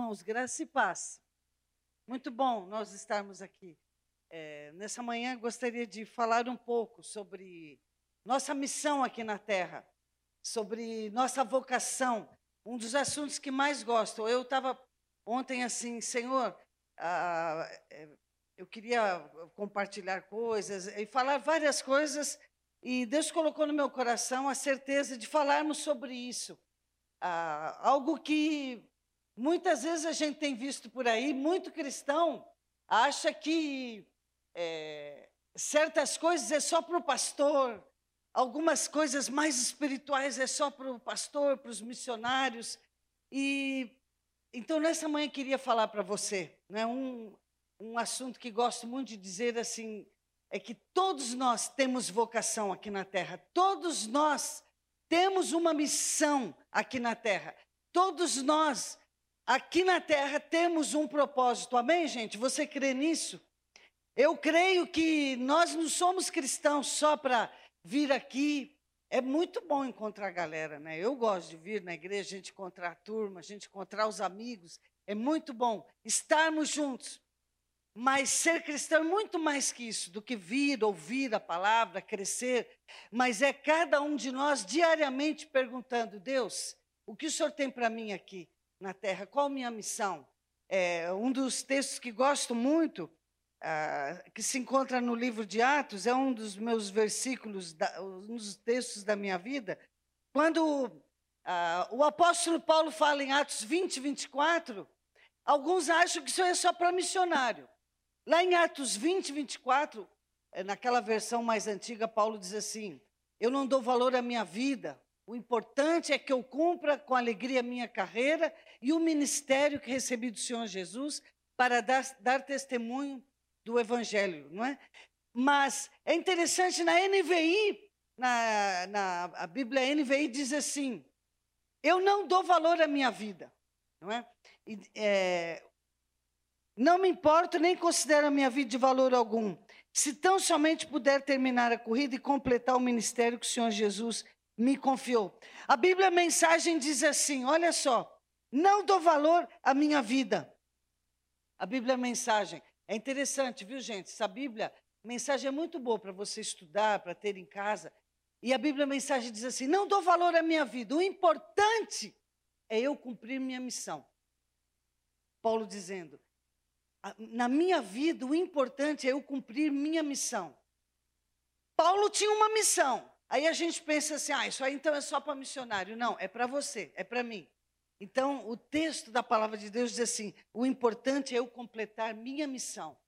irmãos, graça e paz. Muito bom nós estarmos aqui. É, nessa manhã gostaria de falar um pouco sobre nossa missão aqui na Terra, sobre nossa vocação, um dos assuntos que mais gosto. Eu estava ontem assim, Senhor, ah, eu queria compartilhar coisas e falar várias coisas, e Deus colocou no meu coração a certeza de falarmos sobre isso. Ah, algo que muitas vezes a gente tem visto por aí, muito cristão acha que é, certas coisas é só para o pastor, algumas coisas mais espirituais é só para o pastor, para os missionários. E então nessa manhã eu queria falar para você, né, um, um assunto que gosto muito de dizer assim, é que todos nós temos vocação aqui na terra, todos nós temos uma missão aqui na terra. Todos nós, aqui na terra, temos um propósito. Amém, gente? Você crê nisso? Eu creio que nós não somos cristãos só para vir aqui. É muito bom encontrar a galera, né? Eu gosto de vir na igreja, a gente encontrar a turma, a gente encontrar os amigos. É muito bom estarmos juntos. Mas ser cristão é muito mais que isso, do que vir, ouvir a palavra, crescer. Mas é cada um de nós diariamente perguntando: Deus, o que o Senhor tem para mim aqui na terra? Qual minha missão? É, um dos textos que gosto muito, ah, que se encontra no livro de Atos, é um dos meus versículos, da, um dos textos da minha vida. Quando ah, o apóstolo Paulo fala em Atos 20, 24, alguns acham que isso é só para missionário. Lá em Atos 20, 24, eh, naquela versão mais antiga, Paulo diz assim: Eu não dou valor à minha vida, o importante é que eu cumpra com alegria a minha carreira e o ministério que recebi do Senhor Jesus para dar, dar testemunho do Evangelho, não é? Mas é interessante, na NVI, na, na a Bíblia NVI diz assim: Eu não dou valor à minha vida, não é? E, é não me importo nem considero a minha vida de valor algum. Se tão somente puder terminar a corrida e completar o ministério que o Senhor Jesus me confiou. A Bíblia mensagem diz assim: olha só, não dou valor à minha vida. A Bíblia mensagem. É interessante, viu, gente? Essa Bíblia, mensagem é muito boa para você estudar, para ter em casa. E a Bíblia mensagem diz assim: não dou valor à minha vida. O importante é eu cumprir minha missão. Paulo dizendo: na minha vida, o importante é eu cumprir minha missão. Paulo tinha uma missão. Aí a gente pensa assim: ah, isso aí então é só para missionário. Não, é para você, é para mim. Então, o texto da palavra de Deus diz assim: o importante é eu completar minha missão.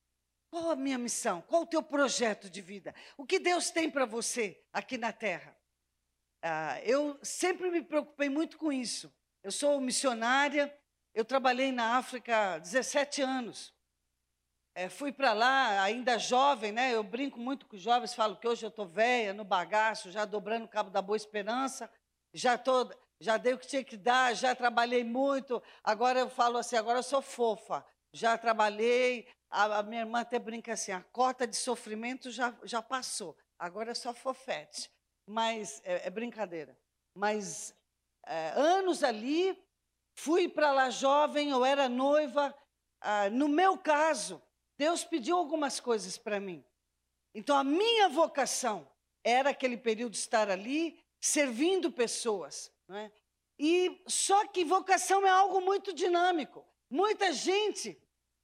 Qual a minha missão? Qual o teu projeto de vida? O que Deus tem para você aqui na terra? Ah, eu sempre me preocupei muito com isso. Eu sou missionária, eu trabalhei na África 17 anos. É, fui para lá, ainda jovem, né? Eu brinco muito com os jovens, falo que hoje eu estou velha, no bagaço, já dobrando o cabo da Boa Esperança, já tô, já dei o que tinha que dar, já trabalhei muito. Agora eu falo assim, agora eu sou fofa. Já trabalhei, a, a minha irmã até brinca assim, a cota de sofrimento já, já passou, agora é só fofete. Mas é, é brincadeira. Mas é, anos ali, fui para lá jovem, eu era noiva. Ah, no meu caso, Deus pediu algumas coisas para mim. Então, a minha vocação era aquele período estar ali, servindo pessoas. Não é? E só que vocação é algo muito dinâmico. Muita gente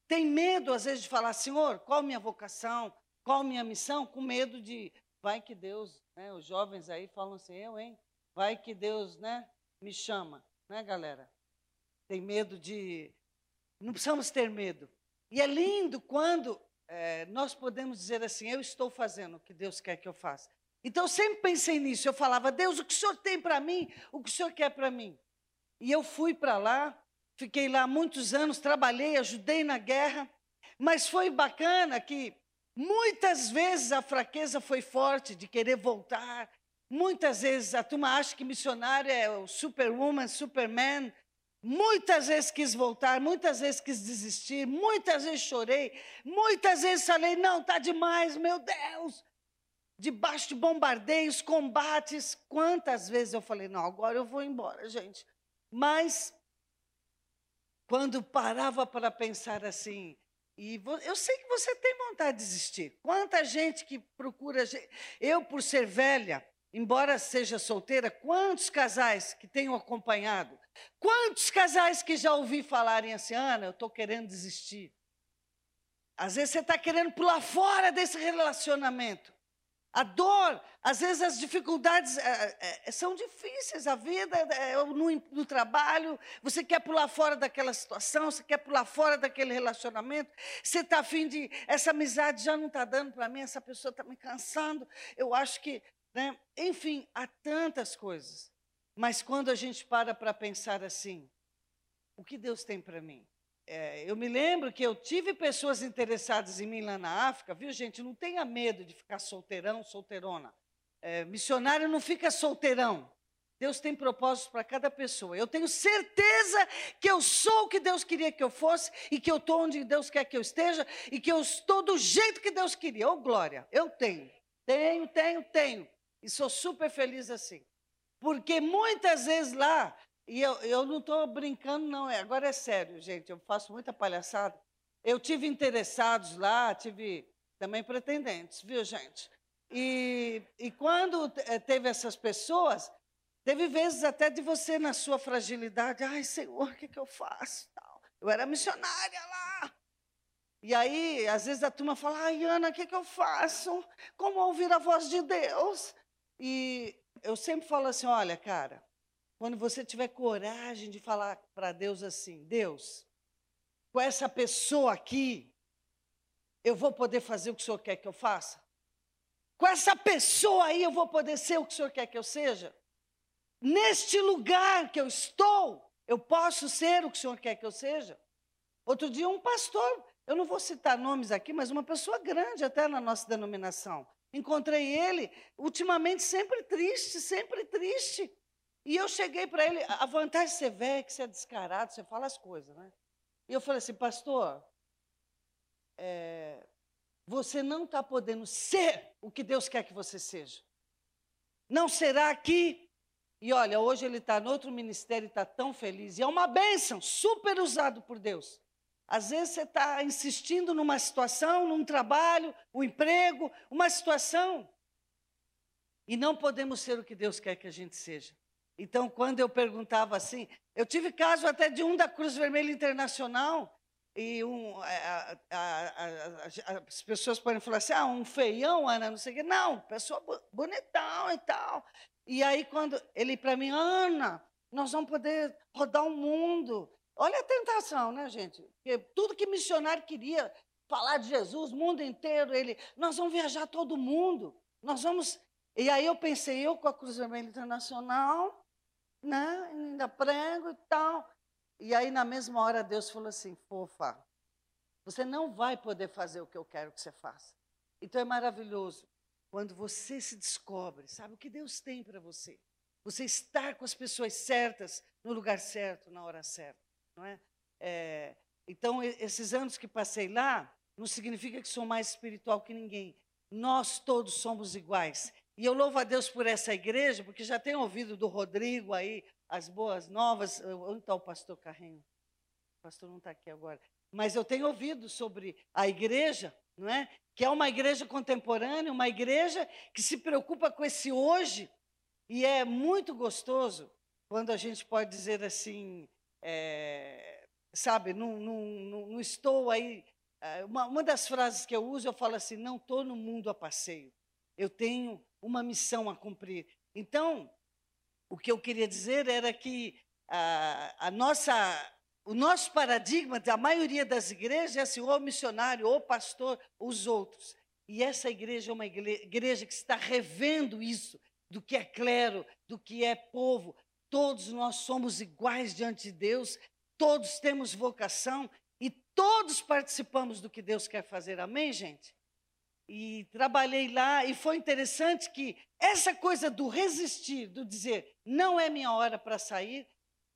tem medo, às vezes, de falar, Senhor, qual minha vocação? Qual minha missão? Com medo de, vai que Deus, né? Os jovens aí falam assim, eu, hein? Vai que Deus, né? Me chama, né, galera? Tem medo de. Não precisamos ter medo. E é lindo quando é, nós podemos dizer assim: eu estou fazendo o que Deus quer que eu faça. Então eu sempre pensei nisso. Eu falava: Deus, o que o Senhor tem para mim? O que o Senhor quer para mim? E eu fui para lá, fiquei lá muitos anos, trabalhei, ajudei na guerra. Mas foi bacana que muitas vezes a fraqueza foi forte de querer voltar. Muitas vezes a turma acha que missionário é o superwoman, superman, Muitas vezes quis voltar, muitas vezes quis desistir, muitas vezes chorei, muitas vezes falei: não, está demais, meu Deus. Debaixo de bombardeios, combates, quantas vezes eu falei: não, agora eu vou embora, gente. Mas quando parava para pensar assim, e eu sei que você tem vontade de desistir. Quanta gente que procura. Eu, por ser velha, embora seja solteira, quantos casais que tenho acompanhado, quantos casais que já ouvi falarem assim, Ana, eu estou querendo desistir. Às vezes você está querendo pular fora desse relacionamento. A dor, às vezes as dificuldades é, é, são difíceis, a vida é, no, no, trabalho, você quer pular fora daquela situação, você quer pular fora daquele relacionamento, você está afim de, essa amizade já não está dando para mim, essa pessoa está me cansando, eu acho que né? Enfim, há tantas coisas. Mas quando a gente para para pensar assim, o que Deus tem para mim? É, eu me lembro que eu tive pessoas interessadas em mim lá na África, viu, gente? Não tenha medo de ficar solteirão, solteirona. É, missionário não fica solteirão. Deus tem propósitos para cada pessoa. Eu tenho certeza que eu sou o que Deus queria que eu fosse e que eu estou onde Deus quer que eu esteja e que eu estou do jeito que Deus queria. Ô, oh, glória, eu tenho, tenho, tenho, tenho. E sou super feliz assim. Porque muitas vezes lá, e eu, eu não estou brincando, não, é, agora é sério, gente, eu faço muita palhaçada. Eu tive interessados lá, tive também pretendentes, viu, gente? E, e quando eh, teve essas pessoas, teve vezes até de você, na sua fragilidade, ai, Senhor, o que, que eu faço? Eu era missionária lá. E aí, às vezes a turma fala, ai, Ana, o que, que eu faço? Como ouvir a voz de Deus? E eu sempre falo assim: olha, cara, quando você tiver coragem de falar para Deus assim, Deus, com essa pessoa aqui, eu vou poder fazer o que o Senhor quer que eu faça? Com essa pessoa aí, eu vou poder ser o que o Senhor quer que eu seja? Neste lugar que eu estou, eu posso ser o que o Senhor quer que eu seja? Outro dia, um pastor, eu não vou citar nomes aqui, mas uma pessoa grande até na nossa denominação, Encontrei ele, ultimamente sempre triste, sempre triste. E eu cheguei para ele, a vantagem de ser velho é que você é descarado, você fala as coisas, né? E eu falei assim, pastor, é, você não está podendo ser o que Deus quer que você seja. Não será aqui. E olha, hoje ele está no outro ministério e está tão feliz. E é uma bênção, super usado por Deus. Às vezes você está insistindo numa situação, num trabalho, um emprego, uma situação. E não podemos ser o que Deus quer que a gente seja. Então, quando eu perguntava assim, eu tive caso até de um da Cruz Vermelha Internacional, e um, a, a, a, as pessoas podem falar assim, ah, um feião, Ana, não sei o quê. Não, pessoa bonitão e tal. E aí, quando ele para mim, Ana, nós vamos poder rodar o mundo. Olha a tentação, né, gente? Porque tudo que missionário queria, falar de Jesus, mundo inteiro, ele, nós vamos viajar todo mundo. Nós vamos. E aí eu pensei, eu com a Cruz Vermelha Internacional, né? Ainda prego e tal. E aí, na mesma hora, Deus falou assim: fofa, você não vai poder fazer o que eu quero que você faça. Então é maravilhoso quando você se descobre, sabe o que Deus tem para você. Você estar com as pessoas certas, no lugar certo, na hora certa. Não é? é? então, esses anos que passei lá, não significa que sou mais espiritual que ninguém. Nós todos somos iguais. E eu louvo a Deus por essa igreja, porque já tenho ouvido do Rodrigo aí as boas novas. Onde está o pastor Carrinho? O pastor não está aqui agora. Mas eu tenho ouvido sobre a igreja, não é? Que é uma igreja contemporânea, uma igreja que se preocupa com esse hoje. E é muito gostoso quando a gente pode dizer assim, é, sabe, não, não, não, não, estou aí. É, uma, uma das frases que eu uso, eu falo assim: não estou no mundo a passeio, eu tenho uma missão a cumprir. Então, o que eu queria dizer era que a, a nossa, o nosso paradigma da maioria das igrejas é assim: ou missionário, ou pastor, os outros. E essa igreja é uma igreja que está revendo isso, do que é clero, do que é povo, Todos nós somos iguais diante de Deus, todos temos vocação e todos participamos do que Deus quer fazer. Amém, gente? E trabalhei lá e foi interessante que essa coisa do resistir, do dizer não é minha hora para sair,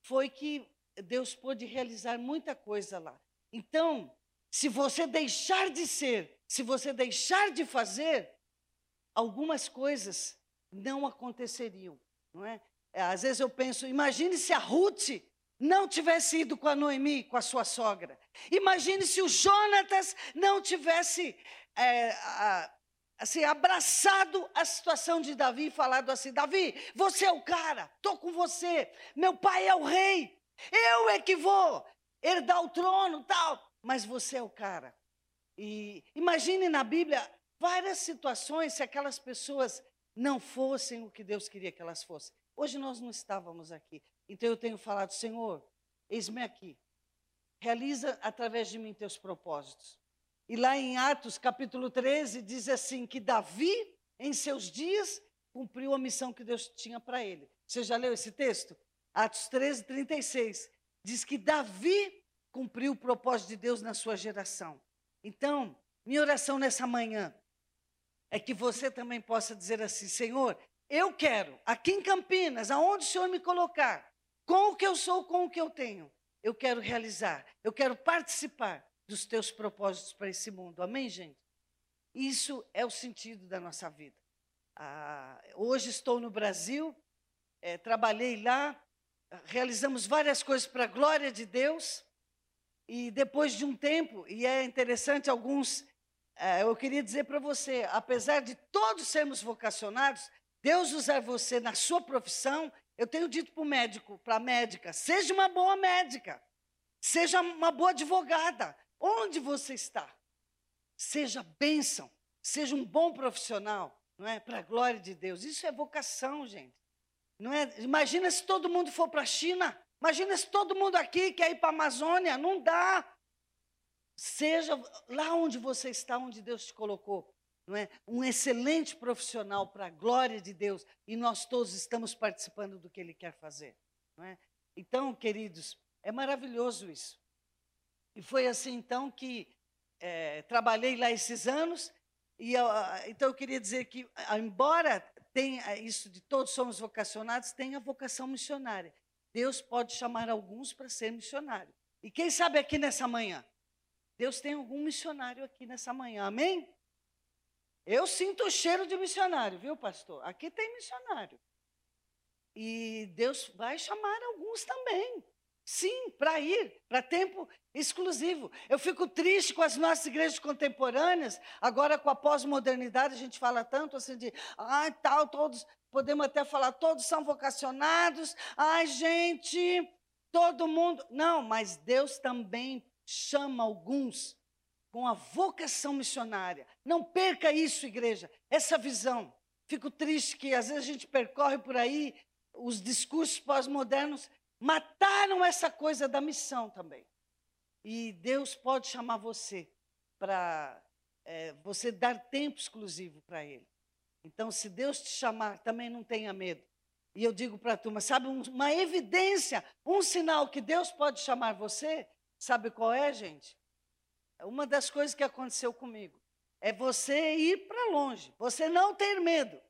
foi que Deus pôde realizar muita coisa lá. Então, se você deixar de ser, se você deixar de fazer, algumas coisas não aconteceriam, não é? É, às vezes eu penso, imagine se a Ruth não tivesse ido com a Noemi, com a sua sogra. Imagine se o Jonatas não tivesse é, a, assim, abraçado a situação de Davi e falado assim: Davi, você é o cara, estou com você, meu pai é o rei, eu é que vou herdar o trono, tal, mas você é o cara. E imagine na Bíblia várias situações se aquelas pessoas não fossem o que Deus queria que elas fossem. Hoje nós não estávamos aqui. Então eu tenho falado, Senhor, eis-me aqui. Realiza através de mim teus propósitos. E lá em Atos, capítulo 13, diz assim: que Davi, em seus dias, cumpriu a missão que Deus tinha para ele. Você já leu esse texto? Atos 13, 36. Diz que Davi cumpriu o propósito de Deus na sua geração. Então, minha oração nessa manhã é que você também possa dizer assim: Senhor, eu quero, aqui em Campinas, aonde o Senhor me colocar, com o que eu sou, com o que eu tenho, eu quero realizar, eu quero participar dos teus propósitos para esse mundo. Amém, gente? Isso é o sentido da nossa vida. Ah, hoje estou no Brasil, é, trabalhei lá, realizamos várias coisas para a glória de Deus. E depois de um tempo, e é interessante, alguns, é, eu queria dizer para você, apesar de todos sermos vocacionados, Deus usar você na sua profissão, eu tenho dito para o médico, para a médica, seja uma boa médica, seja uma boa advogada, onde você está. Seja bênção, seja um bom profissional, não é? Para a glória de Deus. Isso é vocação, gente. Não é? Imagina se todo mundo for para a China. Imagina se todo mundo aqui quer ir para a Amazônia. Não dá. Seja lá onde você está, onde Deus te colocou. Não é? Um excelente profissional para a glória de Deus. E nós todos estamos participando do que Ele quer fazer. Não é? Então, queridos, é maravilhoso isso. E foi assim, então, que é, trabalhei lá esses anos. E eu, então, eu queria dizer que, embora tenha isso de todos somos vocacionados, tem a vocação missionária. Deus pode chamar alguns para ser missionário. E quem sabe aqui nessa manhã? Deus tem algum missionário aqui nessa manhã, amém? Eu sinto o cheiro de missionário, viu, pastor? Aqui tem missionário. E Deus vai chamar alguns também. Sim, para ir, para tempo exclusivo. Eu fico triste com as nossas igrejas contemporâneas, agora com a pós-modernidade, a gente fala tanto assim de, ai, ah, tal, todos, podemos até falar, todos são vocacionados, ai, gente, todo mundo. Não, mas Deus também chama alguns com a vocação missionária. Não perca isso, igreja, essa visão. Fico triste que às vezes a gente percorre por aí os discursos pós-modernos mataram essa coisa da missão também. E Deus pode chamar você para é, você dar tempo exclusivo para Ele. Então, se Deus te chamar, também não tenha medo. E eu digo para a turma, sabe uma evidência, um sinal que Deus pode chamar você? Sabe qual é, gente? Uma das coisas que aconteceu comigo é você ir para longe, você não ter medo.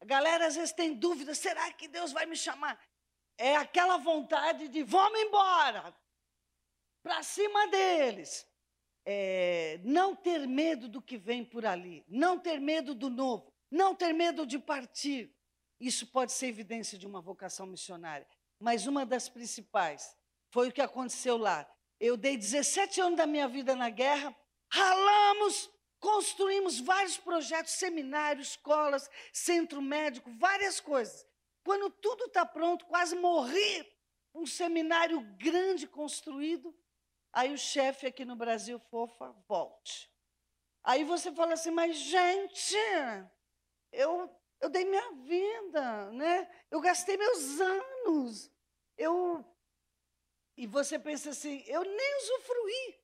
A galera às vezes tem dúvida: será que Deus vai me chamar? é aquela vontade de vamos embora, para cima deles. É, não ter medo do que vem por ali, não ter medo do novo, não ter medo de partir. Isso pode ser evidência de uma vocação missionária. Mas uma das principais foi o que aconteceu lá. Eu dei 17 anos da minha vida na guerra, ralamos, construímos vários projetos, seminários, escolas, centro médico, várias coisas. Quando tudo está pronto, quase morri, um seminário grande construído, aí o chefe aqui no Brasil, fofa, volte. Aí você fala assim, mas gente, eu, eu dei minha vida, né? Eu gastei meus anos. Eu e você pensa assim, eu nem usufruí.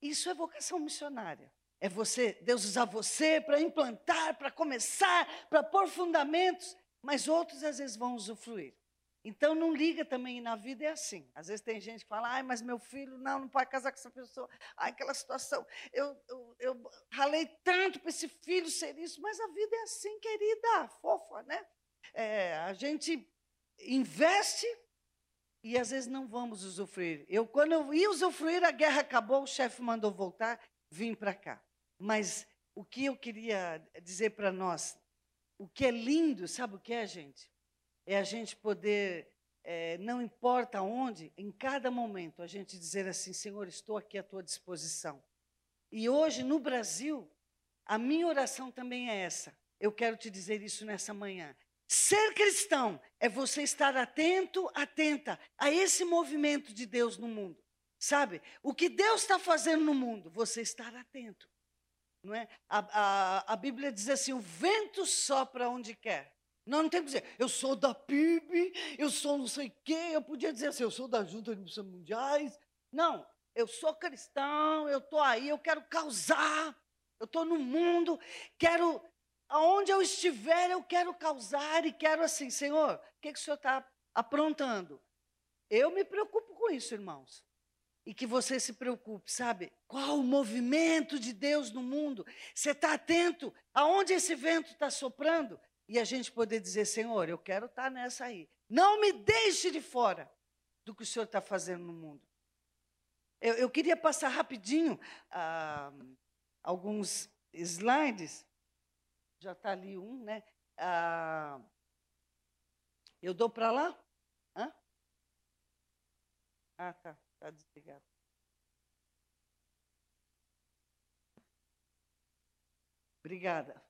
Isso é vocação missionária. É você, Deus usar você para implantar, para começar, para pôr fundamentos mas outros às vezes vão usufruir. Então não liga também na vida é assim. Às vezes tem gente que fala, ai, mas meu filho não, não pode casar com essa pessoa. Ai, aquela situação. Eu, eu, eu ralei tanto para esse filho ser isso, mas a vida é assim, querida, fofa, né? É, a gente investe e às vezes não vamos usufruir. Eu, quando eu ia usufruir, a guerra acabou, o chefe mandou voltar, vim para cá. Mas o que eu queria dizer para nós o que é lindo, sabe o que é, gente? É a gente poder é, não importa onde, em cada momento, a gente dizer assim: Senhor, estou aqui à tua disposição. E hoje, no Brasil, a minha oração também é essa. Eu quero te dizer isso nessa manhã. Ser cristão é você estar atento, atenta a esse movimento de Deus no mundo. Sabe? O que Deus está fazendo no mundo, você estar atento. Não é? A, a, a Bíblia diz assim: o vento sopra onde quer. Nós não temos que dizer, eu sou da PIB, eu sou não sei o quê. Eu podia dizer assim, eu sou da Junta de Missões Mundiais. Não, eu sou cristão, eu estou aí, eu quero causar. Eu estou no mundo, quero, aonde eu estiver, eu quero causar e quero assim, Senhor, o que, que o Senhor está aprontando? Eu me preocupo com isso, irmãos. E que você se preocupe, sabe? Qual o movimento de Deus no mundo? Você está atento aonde esse vento está soprando? E a gente poder dizer, Senhor, eu quero estar tá nessa aí. Não me deixe de fora do que o Senhor está fazendo no mundo. Eu, eu queria passar rapidinho ah, alguns slides. Já está ali um, né? Ah, eu dou para lá? Hã? Ah, tá. Está desligado. Obrigada.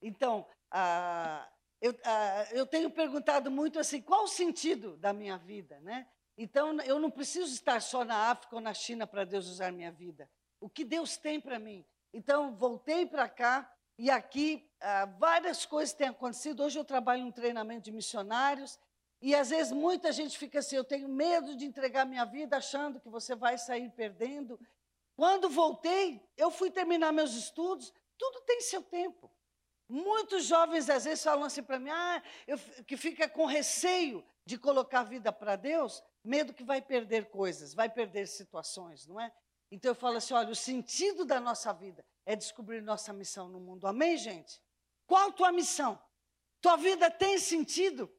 Então, ah, eu, ah, eu tenho perguntado muito assim, qual o sentido da minha vida, né? Então, eu não preciso estar só na África ou na China para Deus usar minha vida. O que Deus tem para mim? Então, voltei para cá e aqui ah, várias coisas têm acontecido. Hoje eu trabalho um treinamento de missionários e às vezes muita gente fica assim: eu tenho medo de entregar minha vida achando que você vai sair perdendo. Quando voltei, eu fui terminar meus estudos, tudo tem seu tempo. Muitos jovens às vezes falam assim para mim, ah, eu, que fica com receio de colocar a vida para Deus, medo que vai perder coisas, vai perder situações, não é? Então eu falo assim, olha, o sentido da nossa vida é descobrir nossa missão no mundo. Amém, gente? Qual tua missão? Tua vida tem sentido?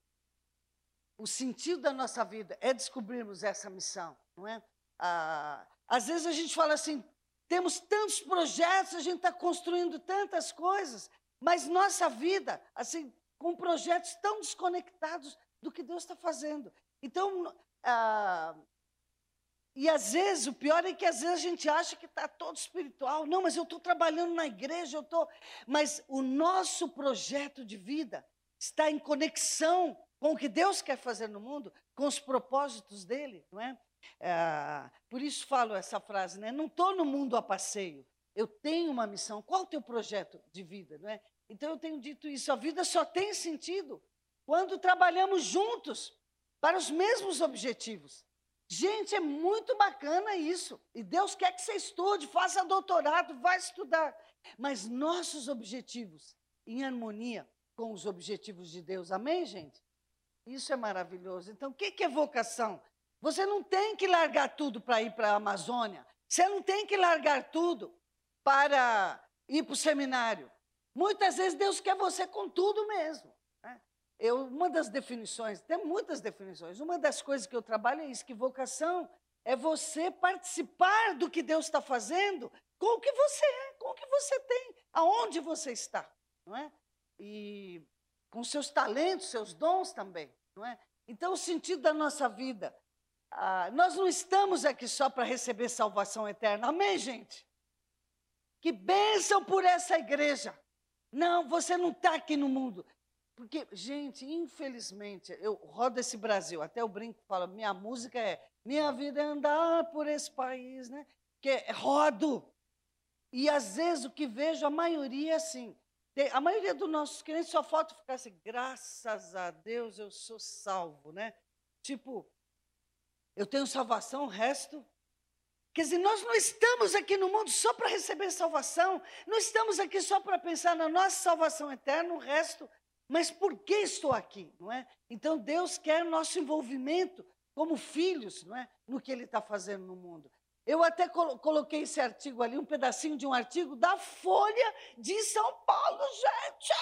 O sentido da nossa vida é descobrirmos essa missão, não é? Ah, às vezes a gente fala assim, temos tantos projetos, a gente está construindo tantas coisas, mas nossa vida, assim, com projetos tão desconectados do que Deus está fazendo. Então, ah, e às vezes, o pior é que às vezes a gente acha que está todo espiritual. Não, mas eu estou trabalhando na igreja, eu estou. Mas o nosso projeto de vida está em conexão com o que Deus quer fazer no mundo, com os propósitos dele, não é? é por isso falo essa frase, né? Não estou no mundo a passeio. Eu tenho uma missão. Qual o teu projeto de vida, não é? Então eu tenho dito isso. A vida só tem sentido quando trabalhamos juntos para os mesmos objetivos. Gente, é muito bacana isso. E Deus quer que você estude, faça doutorado, vá estudar. Mas nossos objetivos em harmonia com os objetivos de Deus. Amém, gente? Isso é maravilhoso. Então, o que é vocação? Você não tem que largar tudo para ir para a Amazônia. Você não tem que largar tudo para ir para o seminário. Muitas vezes Deus quer você com tudo mesmo. Né? Eu, uma das definições, tem muitas definições, uma das coisas que eu trabalho é isso, que vocação é você participar do que Deus está fazendo com o que você é, com o que você tem, aonde você está. Não é? E com seus talentos, seus dons também, não é? Então, o sentido da nossa vida, ah, nós não estamos aqui só para receber salvação eterna, amém, gente? Que bênção por essa igreja. Não, você não está aqui no mundo. Porque, gente, infelizmente, eu rodo esse Brasil, até o brinco fala, minha música é Minha vida é andar por esse país, né? Que é rodo. E às vezes o que vejo, a maioria é assim, a maioria dos nossos crentes só falta ficar assim, graças a Deus eu sou salvo, né? Tipo, eu tenho salvação, o resto. Quer dizer, nós não estamos aqui no mundo só para receber salvação, não estamos aqui só para pensar na nossa salvação eterna, o resto. Mas por que estou aqui, não é? Então Deus quer nosso envolvimento como filhos, não é? No que Ele está fazendo no mundo. Eu até coloquei esse artigo ali, um pedacinho de um artigo da Folha de São Paulo, gente.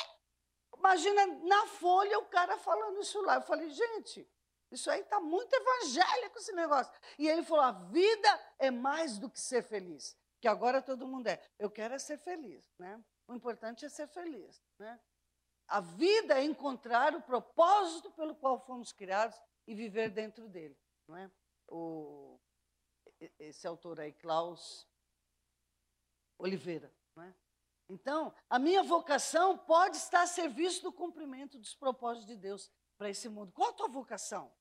Imagina na Folha o cara falando isso lá. Eu falei, gente, isso aí está muito evangélico esse negócio. E ele falou: a vida é mais do que ser feliz. Que agora todo mundo é. Eu quero é ser feliz, né? O importante é ser feliz, né? A vida é encontrar o propósito pelo qual fomos criados e viver dentro dele, não é? O, esse autor aí, Klaus Oliveira, é? Então, a minha vocação pode estar a serviço do cumprimento dos propósitos de Deus para esse mundo. Qual a tua vocação?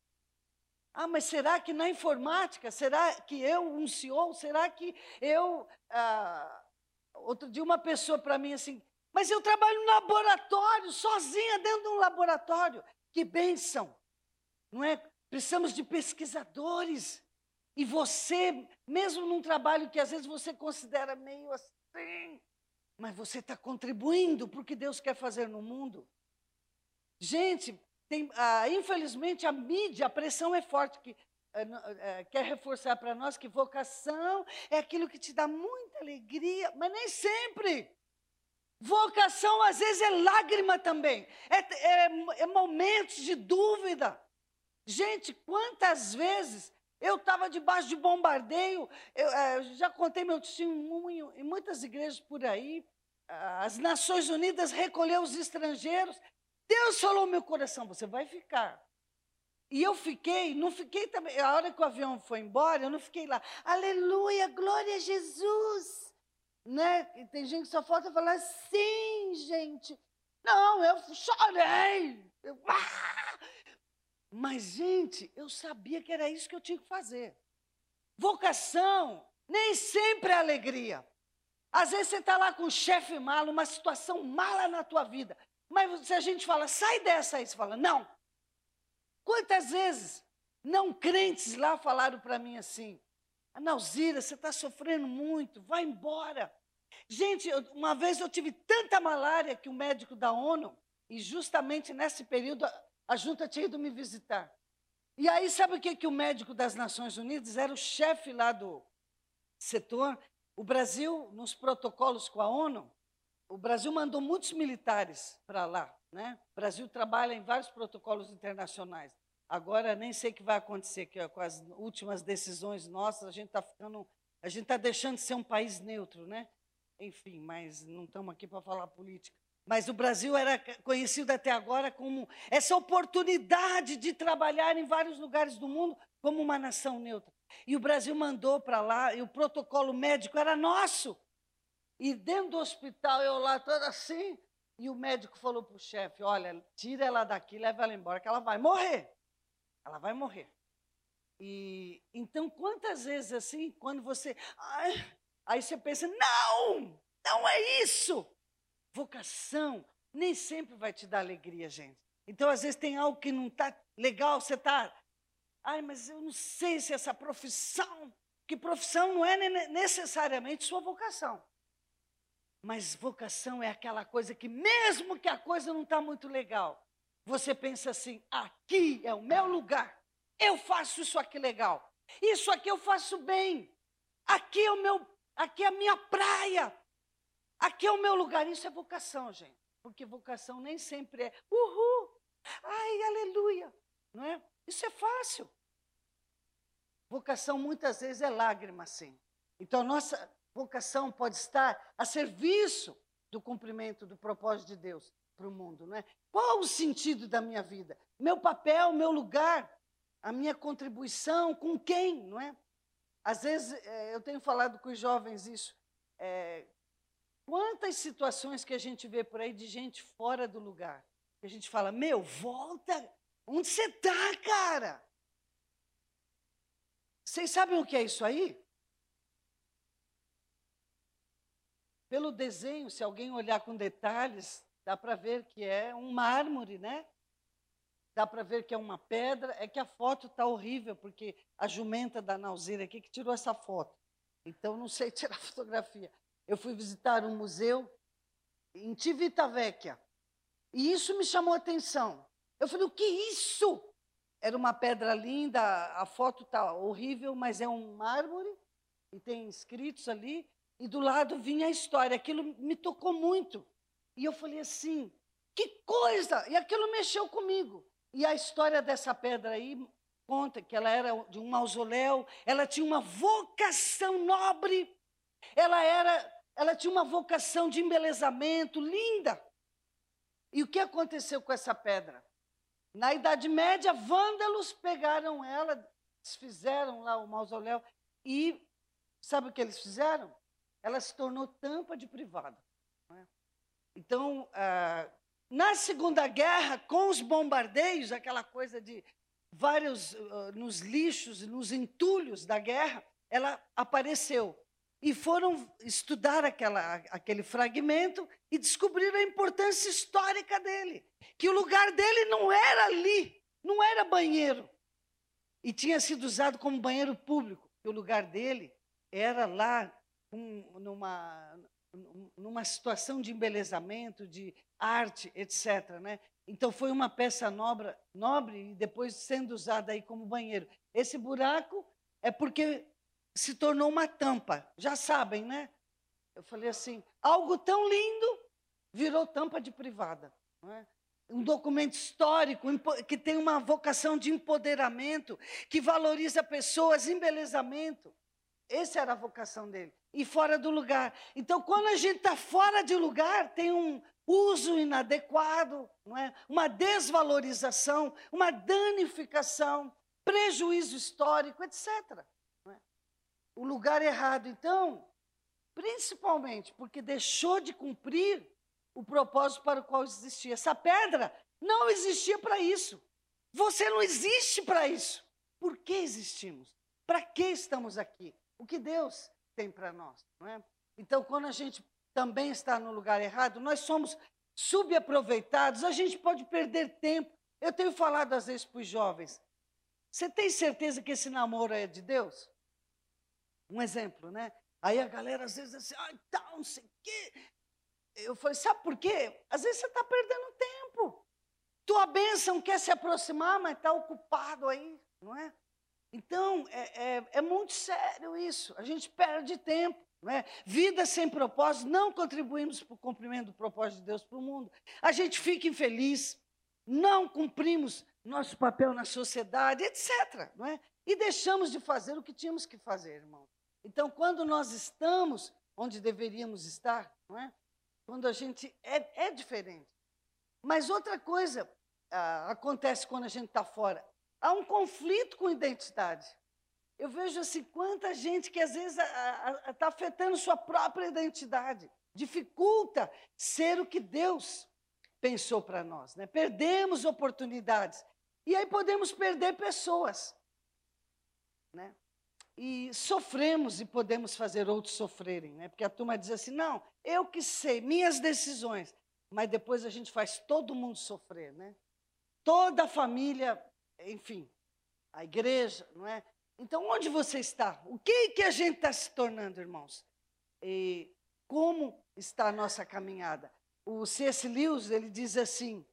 Ah, mas será que na informática? Será que eu, um CEO? Será que eu. Ah, outro dia, uma pessoa para mim assim, mas eu trabalho no laboratório, sozinha dentro de um laboratório. Que bênção! Não é? Precisamos de pesquisadores. E você, mesmo num trabalho que às vezes você considera meio assim, mas você está contribuindo para o que Deus quer fazer no mundo. Gente, tem, ah, infelizmente, a mídia, a pressão é forte, que eh, quer reforçar para nós que vocação é aquilo que te dá muita alegria, mas nem sempre. Vocação, às vezes, é lágrima também, é, é, é momentos de dúvida. Gente, quantas vezes eu estava debaixo de bombardeio, eu, é, já contei meu testemunho em muitas igrejas por aí, as Nações Unidas recolheu os estrangeiros, Deus falou no meu coração, você vai ficar. E eu fiquei, não fiquei também, a hora que o avião foi embora, eu não fiquei lá, aleluia, glória a Jesus. Né? E tem gente que só falta falar, sim, gente. Não, eu chorei. Eu, ah! Mas, gente, eu sabia que era isso que eu tinha que fazer. Vocação nem sempre é alegria. Às vezes você está lá com o chefe malo, uma situação mala na tua vida. Mas se a gente fala, sai dessa aí, você fala, não. Quantas vezes não crentes lá falaram para mim assim, Analzira, você está sofrendo muito, vai embora. Gente, uma vez eu tive tanta malária que o médico da ONU, e justamente nesse período a junta tinha ido me visitar. E aí, sabe o que, que o médico das Nações Unidas era o chefe lá do setor? O Brasil, nos protocolos com a ONU, o Brasil mandou muitos militares para lá. Né? O Brasil trabalha em vários protocolos internacionais. Agora nem sei o que vai acontecer, que com as últimas decisões nossas, a gente está ficando, a gente está deixando de ser um país neutro, né? Enfim, mas não estamos aqui para falar política. Mas o Brasil era conhecido até agora como essa oportunidade de trabalhar em vários lugares do mundo como uma nação neutra. E o Brasil mandou para lá, e o protocolo médico era nosso. E dentro do hospital, eu lá toda assim, e o médico falou para o chefe: Olha, tira ela daqui, leva ela embora, que ela vai morrer. Ela vai morrer. E então, quantas vezes assim, quando você. Ai, aí você pensa: Não, não é isso. Vocação nem sempre vai te dar alegria, gente. Então, às vezes, tem algo que não está legal, você está. Ai, mas eu não sei se essa profissão. Que profissão não é necessariamente sua vocação. Mas vocação é aquela coisa que, mesmo que a coisa não está muito legal, você pensa assim: aqui é o meu lugar, eu faço isso aqui legal, isso aqui eu faço bem, aqui é o meu, aqui é a minha praia, aqui é o meu lugar. Isso é vocação, gente, porque vocação nem sempre é uhul, ai, aleluia, não é? Isso é fácil. Vocação muitas vezes é lágrima, sim. Então, nossa, vocação pode estar a serviço do cumprimento do propósito de Deus para o mundo, não é? Qual o sentido da minha vida? Meu papel, meu lugar, a minha contribuição, com quem, não é? Às vezes, é, eu tenho falado com os jovens isso. É, quantas situações que a gente vê por aí de gente fora do lugar. Que a gente fala, meu, volta, onde você está, cara? Vocês sabem o que é isso aí? Pelo desenho, se alguém olhar com detalhes, dá para ver que é um mármore, né? Dá para ver que é uma pedra. É que a foto está horrível, porque a jumenta da Nauzira aqui que tirou essa foto. Então, não sei tirar fotografia. Eu fui visitar um museu em Civitavecchia. E isso me chamou a atenção. Eu falei, o que é isso? Era uma pedra linda, a foto está horrível, mas é um mármore, e tem escritos ali, e do lado vinha a história. Aquilo me tocou muito. E eu falei assim: que coisa! E aquilo mexeu comigo. E a história dessa pedra aí conta que ela era de um mausoléu, ela tinha uma vocação nobre, ela era, ela tinha uma vocação de embelezamento linda. E o que aconteceu com essa pedra? Na Idade Média, vândalos pegaram ela, desfizeram lá o mausoléu e sabe o que eles fizeram? Ela se tornou tampa de privado. É? Então, ah, na Segunda Guerra, com os bombardeios, aquela coisa de vários uh, nos lixos, nos entulhos da guerra, ela apareceu. E foram estudar aquela, aquele fragmento e descobriram a importância histórica dele. Que o lugar dele não era ali, não era banheiro. E tinha sido usado como banheiro público. o lugar dele era lá, um, numa, numa situação de embelezamento, de arte, etc. Né? Então foi uma peça nobre, nobre e depois sendo usada aí como banheiro. Esse buraco é porque se tornou uma tampa. Já sabem, né? Eu falei assim, algo tão lindo virou tampa de privada. É? Um documento histórico que tem uma vocação de empoderamento, que valoriza pessoas, embelezamento. Essa era a vocação dele. E fora do lugar. Então, quando a gente está fora de lugar, tem um uso inadequado, não é? uma desvalorização, uma danificação, prejuízo histórico, etc o lugar errado. Então, principalmente porque deixou de cumprir o propósito para o qual existia. Essa pedra não existia para isso. Você não existe para isso. Por que existimos? Para que estamos aqui? O que Deus tem para nós? Não é? Então, quando a gente também está no lugar errado, nós somos subaproveitados, a gente pode perder tempo. Eu tenho falado às vezes para os jovens: você tem certeza que esse namoro é de Deus? Um exemplo, né? Aí a galera às vezes assim, ah, tal, não sei o quê. Eu falei, sabe por quê? Às vezes você está perdendo tempo. Tua bênção quer se aproximar, mas está ocupado aí, não é? Então, é, é, é, muito sério isso. A gente perde tempo. Não é? Vida sem propósito, não contribuímos para o cumprimento do propósito de Deus para o mundo. A gente fica infeliz, não cumprimos nosso papel na sociedade, etc. Não é? E deixamos de fazer o que tínhamos que fazer, irmão. Então, quando nós estamos onde deveríamos estar, não é? quando a gente é, é diferente. Mas outra coisa ah, acontece quando a gente está fora. Há um conflito com identidade. Eu vejo assim, quanta gente que às vezes está afetando sua própria identidade, dificulta ser o que Deus pensou para nós. Né? Perdemos oportunidades. E aí podemos perder pessoas. Né? E sofremos e podemos fazer outros sofrerem, né? Porque a turma diz assim: não, eu que sei, minhas decisões. Mas depois a gente faz todo mundo sofrer, né? Toda a família, enfim, a igreja, não é? Então, onde você está? O que, que a gente está se tornando, irmãos? E como está a nossa caminhada? O C.S. Lewis, ele diz assim,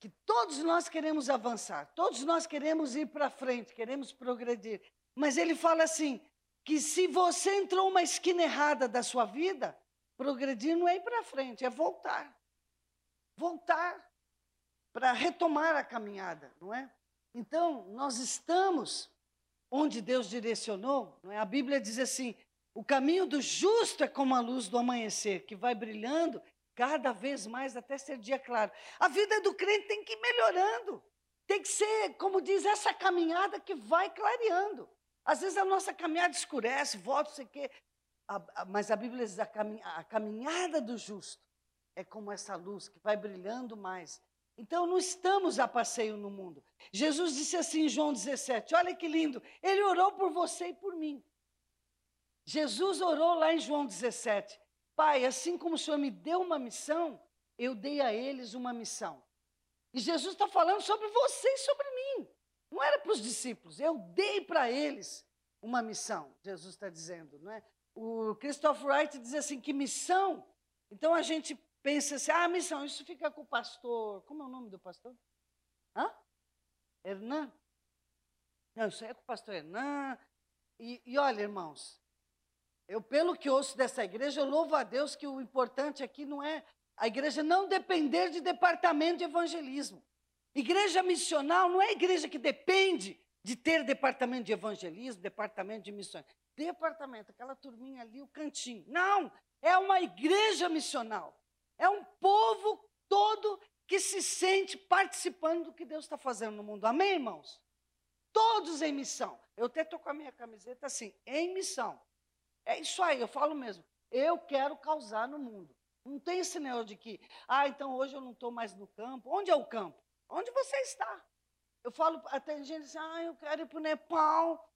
que todos nós queremos avançar, todos nós queremos ir para frente, queremos progredir, mas ele fala assim: que se você entrou uma esquina errada da sua vida, progredir não é ir para frente, é voltar. Voltar para retomar a caminhada, não é? Então, nós estamos onde Deus direcionou, não é? A Bíblia diz assim: o caminho do justo é como a luz do amanhecer, que vai brilhando cada vez mais até ser dia claro. A vida do crente tem que ir melhorando. Tem que ser, como diz, essa caminhada que vai clareando. Às vezes a nossa caminhada escurece, volta, sei quê. mas a Bíblia diz a, a caminhada do justo é como essa luz que vai brilhando mais. Então não estamos a passeio no mundo. Jesus disse assim em João 17: olha que lindo, ele orou por você e por mim. Jesus orou lá em João 17: Pai, assim como o Senhor me deu uma missão, eu dei a eles uma missão. E Jesus está falando sobre você e sobre mim. Não era para os discípulos, eu dei para eles uma missão, Jesus está dizendo. Não é? O Christoph Wright diz assim: que missão? Então a gente pensa assim: ah, missão, isso fica com o pastor. Como é o nome do pastor? Hã? Hernan? Não, isso é com o pastor Hernan. E, e olha, irmãos, eu, pelo que ouço dessa igreja, eu louvo a Deus que o importante aqui não é a igreja não depender de departamento de evangelismo. Igreja missional não é igreja que depende de ter departamento de evangelismo, departamento de missões. Departamento, aquela turminha ali, o cantinho. Não, é uma igreja missional. É um povo todo que se sente participando do que Deus está fazendo no mundo. Amém, irmãos? Todos em missão. Eu até estou com a minha camiseta assim, em missão. É isso aí, eu falo mesmo. Eu quero causar no mundo. Não tem esse negócio de que, ah, então hoje eu não estou mais no campo. Onde é o campo? Onde você está. Eu falo, até gente diz, ah, eu quero ir para o Nepal.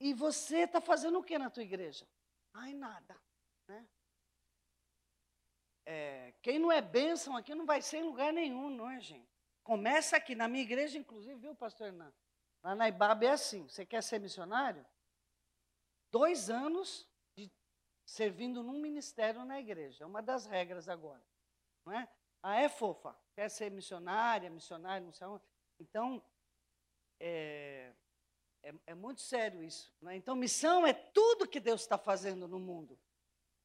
E você está fazendo o que na tua igreja? Ai, nada. Né? É, quem não é bênção aqui não vai ser em lugar nenhum, não é, gente? Começa aqui, na minha igreja, inclusive, viu, pastor Hernan? Lá na Ibaba é assim: você quer ser missionário? Dois anos de servindo num ministério na igreja. É uma das regras agora. Não é? Ah, é fofa. Quer ser missionária, missionário, não sei onde. Então, é, é, é muito sério isso. É? Então, missão é tudo que Deus está fazendo no mundo.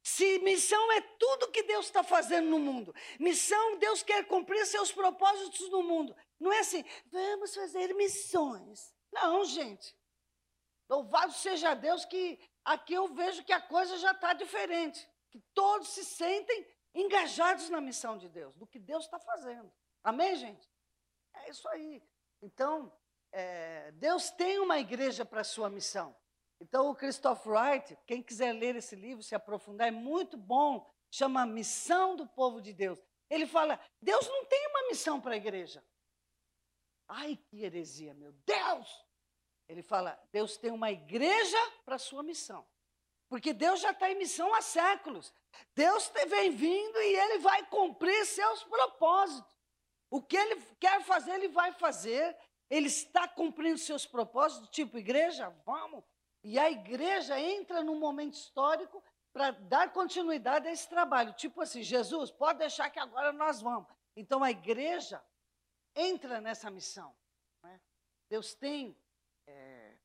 Se missão é tudo que Deus está fazendo no mundo, missão, Deus quer cumprir seus propósitos no mundo. Não é assim, vamos fazer missões. Não, gente. Louvado seja Deus que aqui eu vejo que a coisa já está diferente. Que todos se sentem engajados na missão de Deus, do que Deus está fazendo. Amém, gente? É isso aí. Então, é, Deus tem uma igreja para a sua missão. Então, o Christoph Wright, quem quiser ler esse livro, se aprofundar, é muito bom, chama Missão do Povo de Deus. Ele fala: Deus não tem uma missão para a igreja. Ai, que heresia, meu Deus! Ele fala: Deus tem uma igreja para a sua missão. Porque Deus já está em missão há séculos. Deus vem vindo e ele vai cumprir seus propósitos. O que ele quer fazer, ele vai fazer. Ele está cumprindo seus propósitos, tipo igreja, vamos, e a igreja entra num momento histórico para dar continuidade a esse trabalho. Tipo assim, Jesus, pode deixar que agora nós vamos. Então a igreja entra nessa missão. Né? Deus tem é,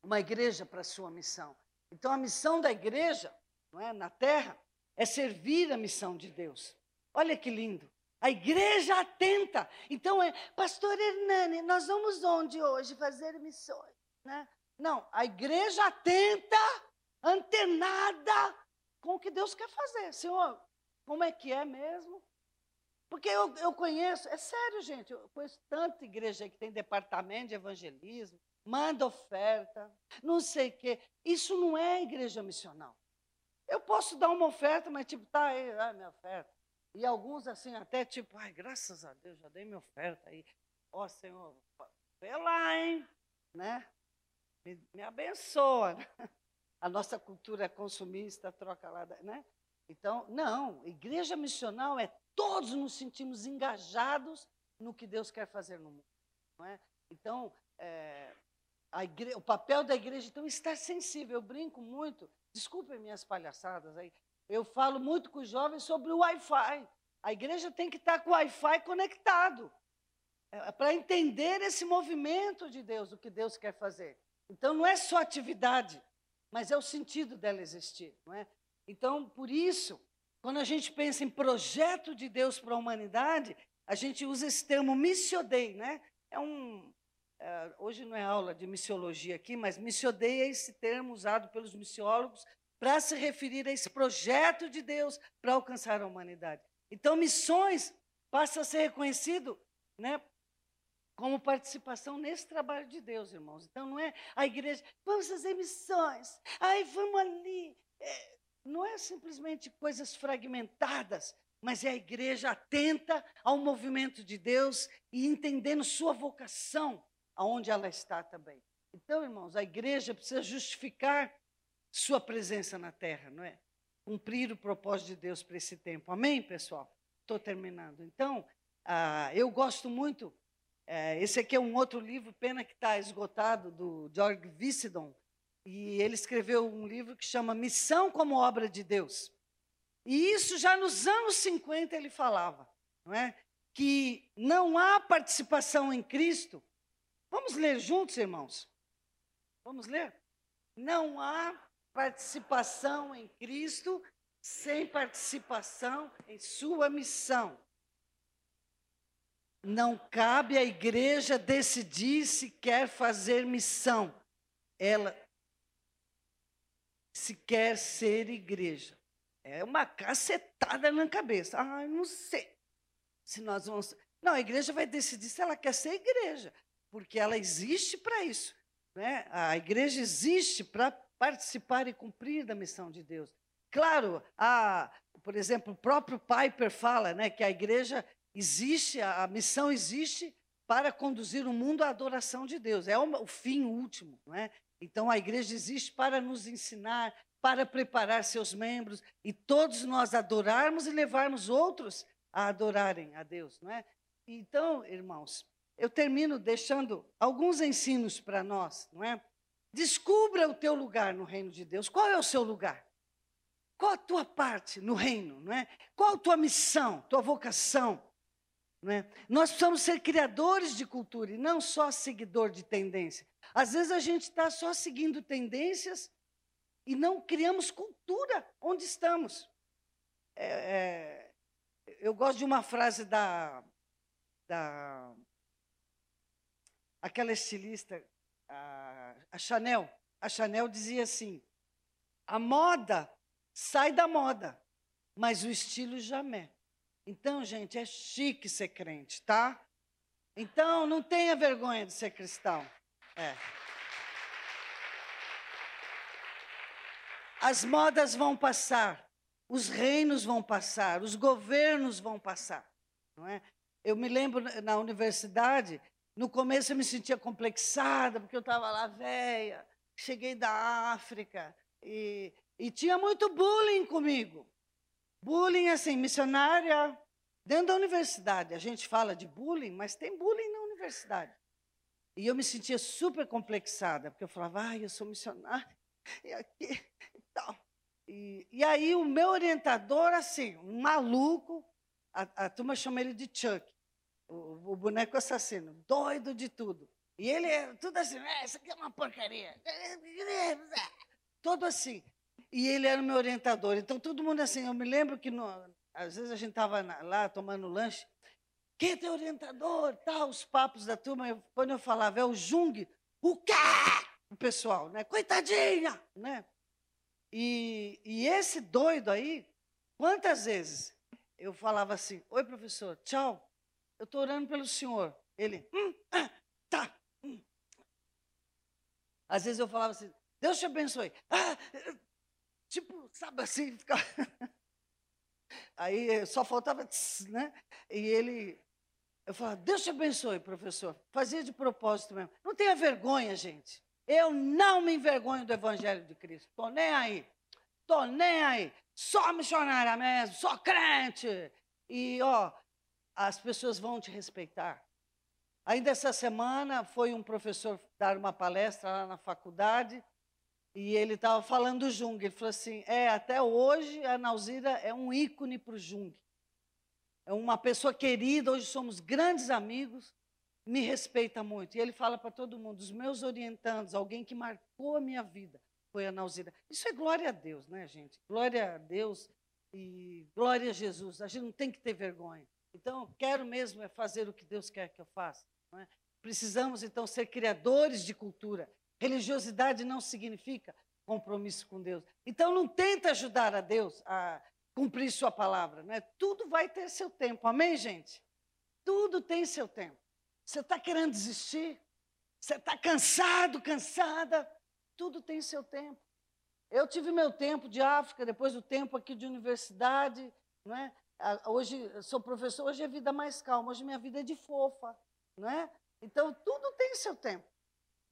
uma igreja para a sua missão. Então a missão da igreja não é, na terra é servir a missão de Deus. Olha que lindo. A igreja atenta. Então, é, pastor Hernani, nós vamos onde hoje fazer missões? Né? Não, a igreja atenta, antenada com o que Deus quer fazer. Senhor, como é que é mesmo? Porque eu, eu conheço, é sério, gente, eu conheço tanta igreja que tem departamento de evangelismo, manda oferta, não sei o quê. Isso não é igreja missional. Eu posso dar uma oferta, mas tipo, tá aí, ah, minha oferta. E alguns assim, até tipo, ai, graças a Deus, já dei minha oferta aí. Ó, oh, Senhor, vê lá, hein? Né? me, me abençoa. A nossa cultura consumista troca lá, né? Então, não, igreja missional é todos nos sentimos engajados no que Deus quer fazer no mundo. Não é? Então, é, o papel da igreja, então, é estar sensível. Eu brinco muito, desculpem minhas palhaçadas aí, eu falo muito com os jovens sobre o Wi-Fi. A igreja tem que estar com o Wi-Fi conectado, é, para entender esse movimento de Deus, o que Deus quer fazer. Então não é só atividade, mas é o sentido dela existir, não é? Então, por isso, quando a gente pensa em projeto de Deus para a humanidade, a gente usa esse termo missiodei, né? É um é, hoje não é aula de missiologia aqui, mas missiodei é esse termo usado pelos missiólogos para se referir a esse projeto de Deus para alcançar a humanidade. Então, missões passa a ser reconhecido né, como participação nesse trabalho de Deus, irmãos. Então, não é a igreja, vamos fazer missões, aí vamos ali. É, não é simplesmente coisas fragmentadas, mas é a igreja atenta ao movimento de Deus e entendendo sua vocação, aonde ela está também. Então, irmãos, a igreja precisa justificar sua presença na terra, não é? Cumprir o propósito de Deus para esse tempo. Amém, pessoal? Estou terminando. Então, ah, eu gosto muito é, esse aqui é um outro livro, pena que está esgotado, do George Vissidon. E ele escreveu um livro que chama Missão como Obra de Deus. E isso já nos anos 50 ele falava, não é? Que não há participação em Cristo. Vamos ler juntos, irmãos? Vamos ler? Não há participação em Cristo sem participação em sua missão. Não cabe à igreja decidir se quer fazer missão. Ela se quer ser igreja. É uma cacetada na cabeça. Ah, não sei se nós vamos. Não, a igreja vai decidir se ela quer ser igreja, porque ela existe para isso. Né? A igreja existe para participar e cumprir da missão de Deus. Claro, a, por exemplo, o próprio Piper fala né, que a igreja existe, a, a missão existe para conduzir o mundo à adoração de Deus. É o, o fim último. Não é? Então, a igreja existe para nos ensinar, para preparar seus membros e todos nós adorarmos e levarmos outros a adorarem a Deus. Não é? Então, irmãos, eu termino deixando alguns ensinos para nós. Não é? Descubra o teu lugar no reino de Deus. Qual é o seu lugar? Qual a tua parte no reino? Não é? Qual a tua missão, tua vocação? É? Nós precisamos ser criadores de cultura e não só seguidor de tendência. Às vezes a gente está só seguindo tendências e não criamos cultura onde estamos. É, é, eu gosto de uma frase da, da aquela estilista, a, a Chanel. A Chanel dizia assim: a moda sai da moda, mas o estilo jamais. Então, gente, é chique ser crente, tá? Então, não tenha vergonha de ser cristão. É. As modas vão passar, os reinos vão passar, os governos vão passar, não é? Eu me lembro na universidade, no começo eu me sentia complexada, porque eu estava lá velha, cheguei da África, e, e tinha muito bullying comigo. Bullying, assim, missionária dentro da universidade. A gente fala de bullying, mas tem bullying na universidade. E eu me sentia super complexada, porque eu falava, ai, eu sou missionária, e aqui e tal. E, e aí o meu orientador, assim, um maluco, a, a turma chama ele de Chuck, o, o, boneco assassino, doido de tudo. E ele é tudo assim, é, isso aqui é uma porcaria. Todo assim. E ele era o meu orientador. Então, todo mundo assim, eu me lembro que, no, às vezes, a gente estava lá tomando lanche. Quem é teu orientador? Tal, os papos da turma. Eu, quando eu falava, é o Jung. O quê? O pessoal, né? Coitadinha, né? E, e esse doido aí, quantas vezes eu falava assim, oi, professor, tchau, eu estou orando pelo senhor. Ele, hum, ah, tá. Hum. Às vezes eu falava assim, Deus te abençoe. Ah, tipo, sabe assim, ficava... Aí só faltava, tss, né? E ele, eu falava, Deus te abençoe, professor. Fazia de propósito mesmo. Não tenha vergonha, gente. Eu não me envergonho do Evangelho de Cristo. Estou nem aí. Estou nem aí. Só missionária mesmo, só crente. E, ó, as pessoas vão te respeitar. Ainda essa semana foi um professor dar uma palestra lá na faculdade e ele estava falando do Jung. Ele falou assim: é, até hoje a Nauzira é um ícone para o Jung. É uma pessoa querida, hoje somos grandes amigos, me respeita muito. E ele fala para todo mundo: os meus orientandos, alguém que marcou a minha vida, foi a Nauzira. Isso é glória a Deus, né, gente? Glória a Deus e glória a Jesus. A gente não tem que ter vergonha. Então, quero mesmo é fazer o que Deus quer que eu faça. É? Precisamos, então, ser criadores de cultura. Religiosidade não significa compromisso com Deus. Então não tenta ajudar a Deus a cumprir sua palavra, né? Tudo vai ter seu tempo. Amém, gente? Tudo tem seu tempo. Você está querendo desistir? Você está cansado, cansada? Tudo tem seu tempo. Eu tive meu tempo de África, depois o tempo aqui de universidade, não é? Hoje sou professor, hoje é vida mais calma, hoje minha vida é de fofa, não é? Então tudo tem seu tempo.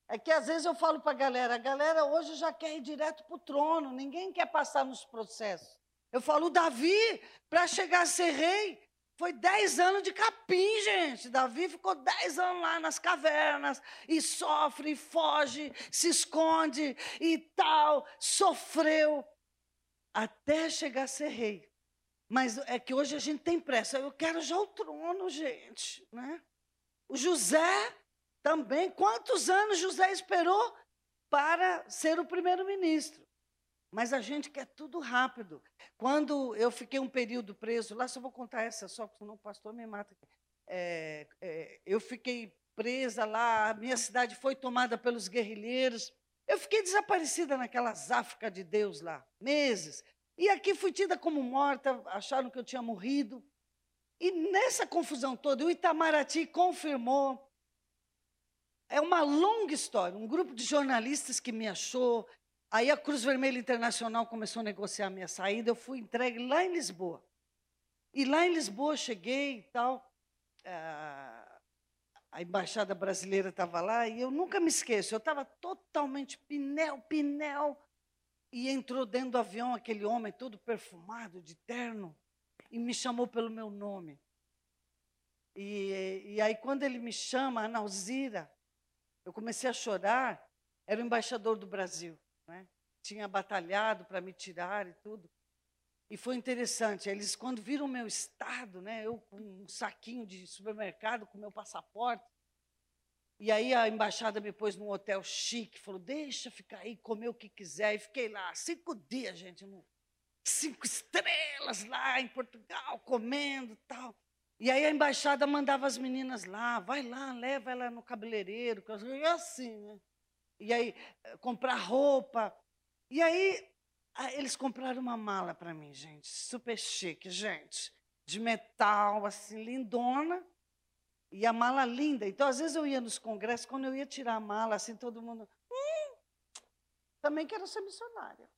É que às vezes eu falo para a galera, a galera hoje já quer ir direto para o trono, ninguém quer passar nos processos. Eu falo, Davi, para chegar a ser rei, foi dez anos de capim, gente. Davi ficou dez anos lá nas cavernas e sofre, e foge, se esconde e tal, sofreu até chegar a ser rei. Mas é que hoje a gente tem pressa. Eu quero já o trono, gente, né? O José também, quantos anos José esperou para ser o primeiro-ministro? Mas a gente quer tudo rápido. Quando eu fiquei um período preso, lá só vou contar essa, só que senão o pastor me mata. É, é, eu fiquei presa lá, a minha cidade foi tomada pelos guerrilheiros. Eu fiquei desaparecida naquela záfrica de Deus lá, meses. E aqui fui tida como morta, acharam que eu tinha morrido. E nessa confusão toda, o Itamaraty confirmou. É uma longa história. Um grupo de jornalistas que me achou. Aí a Cruz Vermelha Internacional começou a negociar a minha saída. Eu fui entregue lá em Lisboa. E lá em Lisboa cheguei e tal. Ah, a embaixada brasileira estava lá e eu nunca me esqueço. Eu estava totalmente pinel, pinel. E entrou dentro do avião aquele homem todo perfumado, de terno e me chamou pelo meu nome. E, e aí, quando ele me chama, Alzira, eu comecei a chorar. Era o embaixador do Brasil, né? tinha batalhado para me tirar e tudo. E foi interessante. Eles, quando viram o meu estado, né, eu com um saquinho de supermercado com meu passaporte, e aí a embaixada me pôs num hotel chique, falou: deixa ficar aí, comer o que quiser. E fiquei lá cinco dias, gente, no, cinco estrelas lá em Portugal, comendo tal. E aí a embaixada mandava as meninas lá, vai lá, leva ela no cabeleireiro, e assim, né? E aí, eh, comprar roupa. E aí, eles compraram uma mala para mim, gente, super chique, gente, de metal, assim, lindona. E a mala linda. Então, às vezes eu ia nos congressos, quando eu ia tirar a mala, assim, todo mundo. Hum, também quero ser missionária.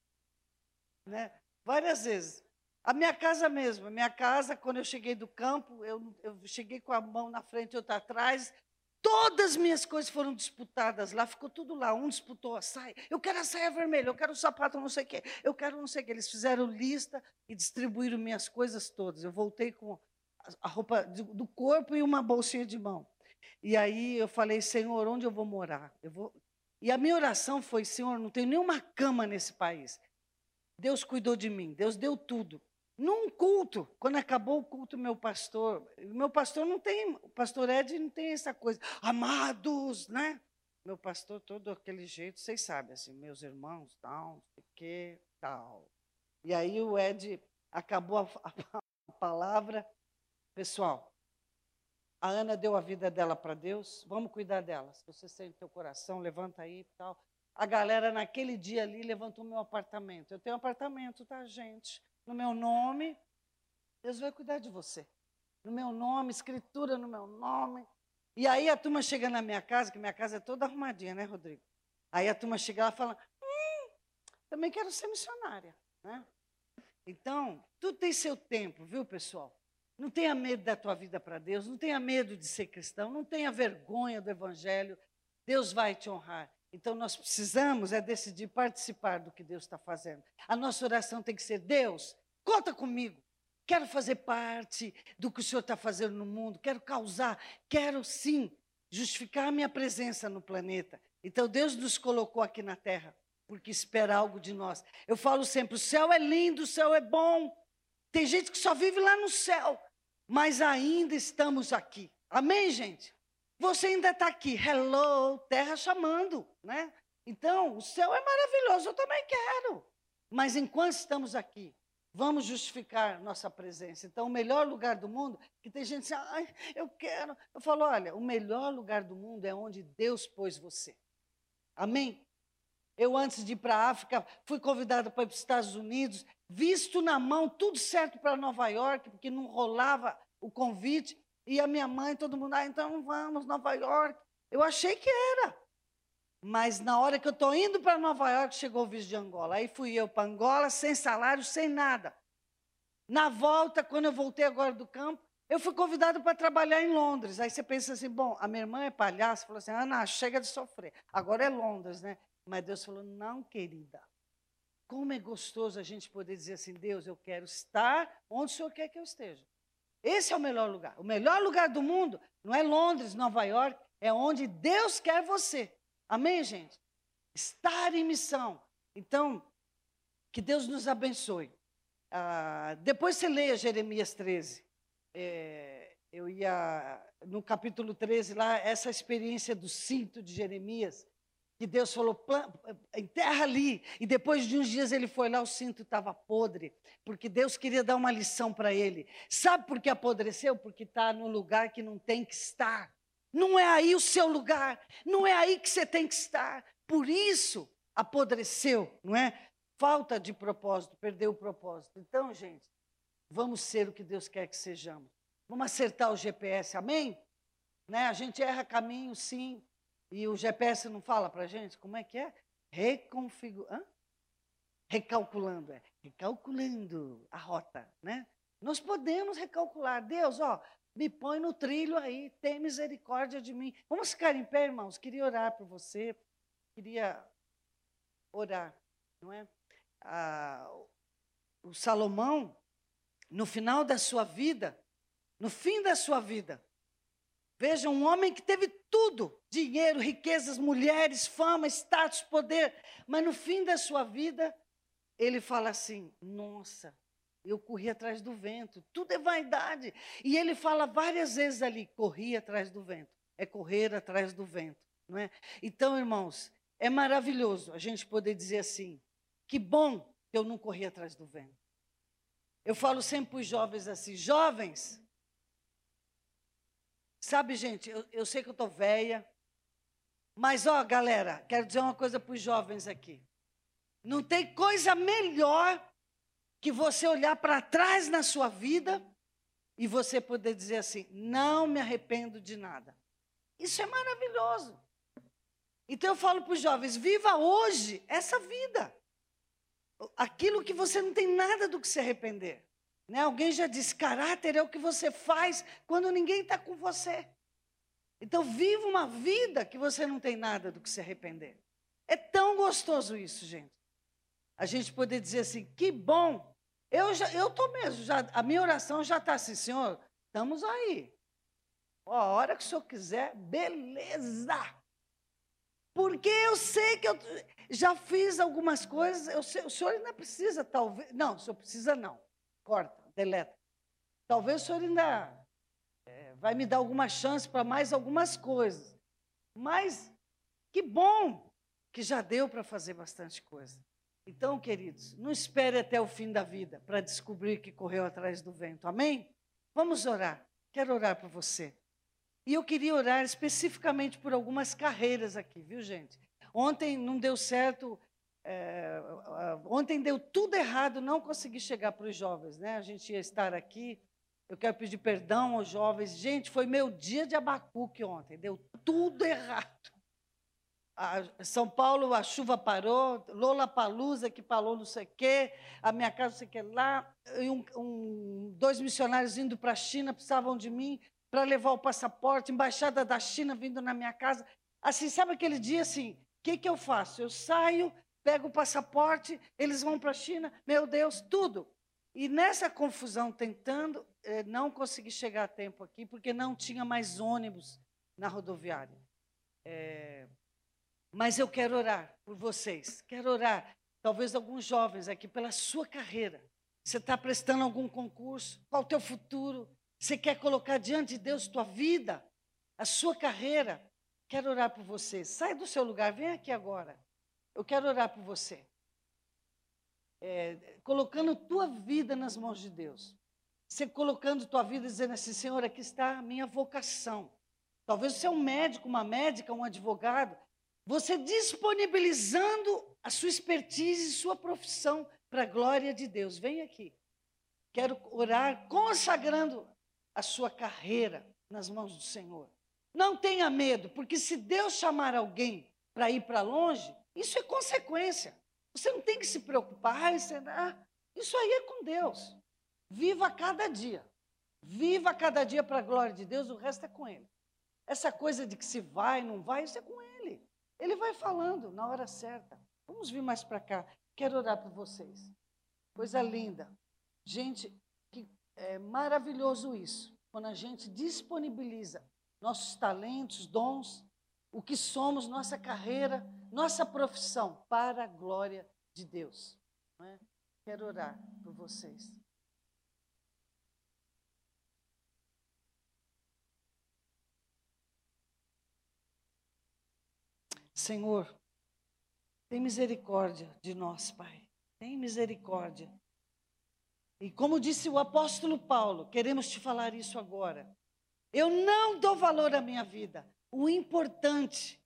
Né? Várias vezes. A minha casa mesmo, a minha casa, quando eu cheguei do campo, eu, eu cheguei com a mão na frente e outra atrás, Todas as minhas coisas foram disputadas lá, ficou tudo lá. Um disputou a saia, eu quero a saia vermelha, eu quero o sapato não sei o quê, eu quero não sei o quê. Eles fizeram lista e distribuíram minhas coisas todas. Eu voltei com a roupa do corpo e uma bolsinha de mão. E aí eu falei, Senhor, onde eu vou morar? Eu vou... E a minha oração foi, Senhor, não tem nenhuma cama nesse país. Deus cuidou de mim, Deus deu tudo. Num culto, quando acabou o culto, meu pastor, meu pastor não tem, o pastor Ed não tem essa coisa, amados, né? Meu pastor, todo aquele jeito, vocês sabem, assim, meus irmãos, tal, quê, tal. E aí o Ed acabou a, a palavra, pessoal, a Ana deu a vida dela para Deus, vamos cuidar dela. Se você sente teu coração, levanta aí e tal a galera naquele dia ali levantou meu apartamento. Eu tenho um apartamento, tá, gente? No meu nome. Deus vai cuidar de você. No meu nome, escritura no meu nome. E aí a turma chega na minha casa, que minha casa é toda arrumadinha, né, Rodrigo? Aí a turma chega lá e fala: hum, também quero ser missionária. Né? Então, tudo tem seu tempo, viu, pessoal? Não tenha medo da tua vida para Deus, não tenha medo de ser cristão, não tenha vergonha do Evangelho. Deus vai te honrar. Então, nós precisamos é decidir participar do que Deus está fazendo. A nossa oração tem que ser: Deus, conta comigo. Quero fazer parte do que o Senhor está fazendo no mundo. Quero causar. Quero, sim, justificar a minha presença no planeta. Então, Deus nos colocou aqui na terra porque espera algo de nós. Eu falo sempre: o céu é lindo, o céu é bom. Tem gente que só vive lá no céu, mas ainda estamos aqui. Amém, gente? Você ainda está aqui, hello, terra chamando, né? Então, o céu é maravilhoso, eu também quero. Mas enquanto estamos aqui, vamos justificar nossa presença. Então, o melhor lugar do mundo, que tem gente assim, ai, eu quero. Eu falo, olha, o melhor lugar do mundo é onde Deus pôs você. Amém? Eu, antes de ir para a África, fui convidada para ir para os Estados Unidos, visto na mão, tudo certo para Nova York, porque não rolava o convite. E a minha mãe, todo mundo, ah, então vamos, Nova York. Eu achei que era. Mas na hora que eu estou indo para Nova York, chegou o visto de Angola. Aí fui eu para Angola, sem salário, sem nada. Na volta, quando eu voltei agora do campo, eu fui convidado para trabalhar em Londres. Aí você pensa assim, bom, a minha irmã é palhaça, falou assim, Ana, chega de sofrer. Agora é Londres, né? Mas Deus falou, não, querida. Como é gostoso a gente poder dizer assim, Deus, eu quero estar onde o Senhor quer que eu esteja. Esse é o melhor lugar. O melhor lugar do mundo não é Londres, Nova York, é onde Deus quer você. Amém, gente? Estar em missão. Então, que Deus nos abençoe. Ah, depois você leia Jeremias 13. É, eu ia, no capítulo 13, lá, essa experiência do cinto de Jeremias que Deus falou, enterra ali. E depois de uns dias ele foi lá, o cinto estava podre, porque Deus queria dar uma lição para ele. Sabe por que apodreceu? Porque está no lugar que não tem que estar. Não é aí o seu lugar, não é aí que você tem que estar. Por isso apodreceu, não é? Falta de propósito, perdeu o propósito. Então, gente, vamos ser o que Deus quer que sejamos. Vamos acertar o GPS, amém? Né? A gente erra caminho, sim. E o GPS não fala para gente como é que é? Reconfigurando. Recalculando, é. Recalculando a rota, né? Nós podemos recalcular. Deus, ó, me põe no trilho aí, tem misericórdia de mim. Vamos ficar em pé, irmãos? Queria orar por você, queria orar, não é? Ah, o Salomão, no final da sua vida, no fim da sua vida, veja um homem que teve tudo: dinheiro, riquezas, mulheres, fama, status, poder, mas no fim da sua vida, ele fala assim: Nossa, eu corri atrás do vento, tudo é vaidade. E ele fala várias vezes ali: corri atrás do vento, é correr atrás do vento, não é? Então, irmãos, é maravilhoso a gente poder dizer assim: que bom que eu não corri atrás do vento. Eu falo sempre para os jovens assim: jovens, sabe, gente, eu, eu sei que eu estou velha, mas, ó, galera, quero dizer uma coisa para os jovens aqui. Não tem coisa melhor que você olhar para trás na sua vida e você poder dizer assim: não me arrependo de nada. Isso é maravilhoso. Então eu falo para os jovens: viva hoje essa vida. Aquilo que você não tem nada do que se arrepender. Né? Alguém já disse: caráter é o que você faz quando ninguém está com você. Então, viva uma vida que você não tem nada do que se arrepender. É tão gostoso isso, gente a gente poder dizer assim, que bom. Eu já, eu estou mesmo, já, a minha oração já está assim, Senhor, estamos aí. Ó, a hora que o Senhor quiser, beleza. Porque eu sei que eu já fiz algumas coisas, eu sei, o Senhor ainda precisa, talvez. Não, o Senhor precisa não. Corta, deleta. Talvez o Senhor ainda é, vai me dar alguma chance para mais algumas coisas. Mas que bom que já deu para fazer bastante coisa. Então, queridos, não espere até o fim da vida para descobrir que correu atrás do vento. Amém? Vamos orar. Quero orar por você. E eu queria orar especificamente por algumas carreiras aqui, viu, gente? Ontem não deu certo, é, ontem deu tudo errado, não consegui chegar para os jovens, né? A gente ia estar aqui. Eu quero pedir perdão aos jovens. Gente, foi meu dia de abacuque ontem, deu tudo errado a São Paulo, a chuva parou, Lola Palusa, que falou não sei o quê, a minha casa não sei o que lá, um, um, dois missionários indo para a China precisavam de mim para levar o passaporte, embaixada da China vindo na minha casa. Assim, sabe aquele dia assim, o que, que eu faço? Eu saio, pego o passaporte, eles vão para a China, meu Deus, tudo. E nessa confusão, tentando, eh, não consegui chegar a tempo aqui, porque não tinha mais ônibus na rodoviária. É, mas eu quero orar por vocês. Quero orar, talvez alguns jovens aqui, pela sua carreira. Você está prestando algum concurso? Qual o teu futuro? Você quer colocar diante de Deus tua vida, a sua carreira? Quero orar por você. Sai do seu lugar, vem aqui agora. Eu quero orar por você. É, colocando tua vida nas mãos de Deus. Você colocando tua vida dizendo assim, Senhor, aqui está a minha vocação. Talvez você é um médico, uma médica, um advogado. Você disponibilizando a sua expertise e sua profissão para a glória de Deus. Vem aqui. Quero orar consagrando a sua carreira nas mãos do Senhor. Não tenha medo, porque se Deus chamar alguém para ir para longe, isso é consequência. Você não tem que se preocupar. Ah, isso aí é com Deus. Viva cada dia. Viva cada dia para a glória de Deus, o resto é com Ele. Essa coisa de que se vai, não vai, isso é com Ele. Ele vai falando na hora certa. Vamos vir mais para cá. Quero orar por vocês. Coisa linda. Gente, que é maravilhoso isso. Quando a gente disponibiliza nossos talentos, dons, o que somos, nossa carreira, nossa profissão para a glória de Deus. É? Quero orar por vocês. Senhor, tem misericórdia de nós, Pai. Tem misericórdia. E como disse o apóstolo Paulo, queremos te falar isso agora. Eu não dou valor à minha vida. O importante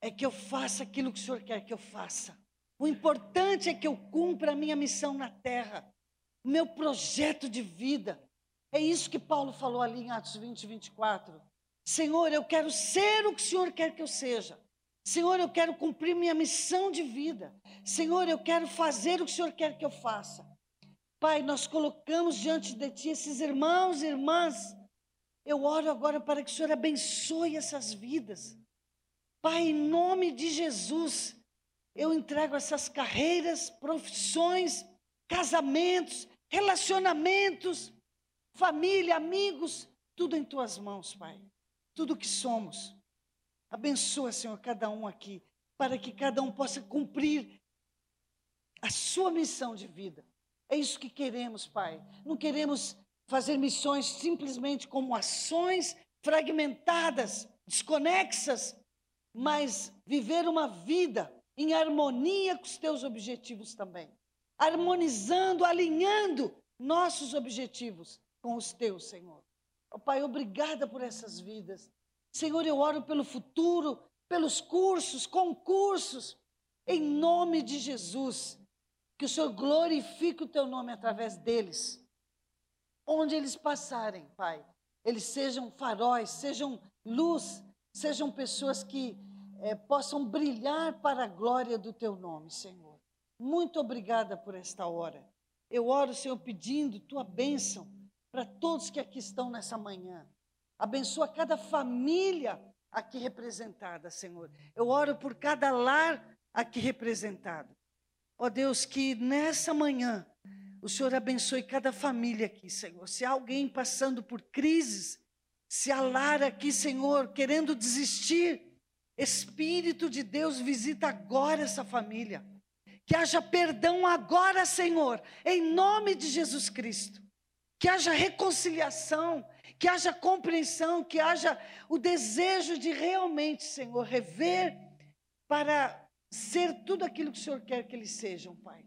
é que eu faça aquilo que o Senhor quer que eu faça. O importante é que eu cumpra a minha missão na terra, o meu projeto de vida. É isso que Paulo falou ali em Atos 20, 24. Senhor, eu quero ser o que o Senhor quer que eu seja. Senhor, eu quero cumprir minha missão de vida. Senhor, eu quero fazer o que o Senhor quer que eu faça. Pai, nós colocamos diante de Ti esses irmãos e irmãs. Eu oro agora para que o Senhor abençoe essas vidas. Pai, em nome de Jesus, eu entrego essas carreiras, profissões, casamentos, relacionamentos, família, amigos, tudo em tuas mãos, Pai. Tudo que somos. Abençoa, Senhor, cada um aqui, para que cada um possa cumprir a sua missão de vida. É isso que queremos, Pai. Não queremos fazer missões simplesmente como ações fragmentadas, desconexas, mas viver uma vida em harmonia com os teus objetivos também. Harmonizando, alinhando nossos objetivos com os teus, Senhor. Oh, Pai, obrigada por essas vidas. Senhor, eu oro pelo futuro, pelos cursos, concursos, em nome de Jesus. Que o Senhor glorifique o teu nome através deles. Onde eles passarem, Pai, eles sejam faróis, sejam luz, sejam pessoas que é, possam brilhar para a glória do teu nome, Senhor. Muito obrigada por esta hora. Eu oro, Senhor, pedindo tua bênção para todos que aqui estão nessa manhã. Abençoa cada família aqui representada, Senhor. Eu oro por cada lar aqui representado. Ó oh Deus, que nessa manhã o Senhor abençoe cada família aqui, Senhor. Se há alguém passando por crises, se há lar aqui, Senhor, querendo desistir, Espírito de Deus, visita agora essa família. Que haja perdão agora, Senhor, em nome de Jesus Cristo. Que haja reconciliação, que haja compreensão, que haja o desejo de realmente, Senhor, rever para ser tudo aquilo que o Senhor quer que eles sejam, Pai.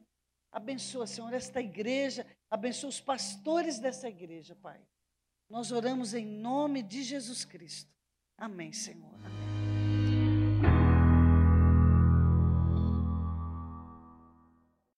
Abençoa, Senhor, esta igreja, abençoa os pastores dessa igreja, Pai. Nós oramos em nome de Jesus Cristo. Amém, Senhor. Amém.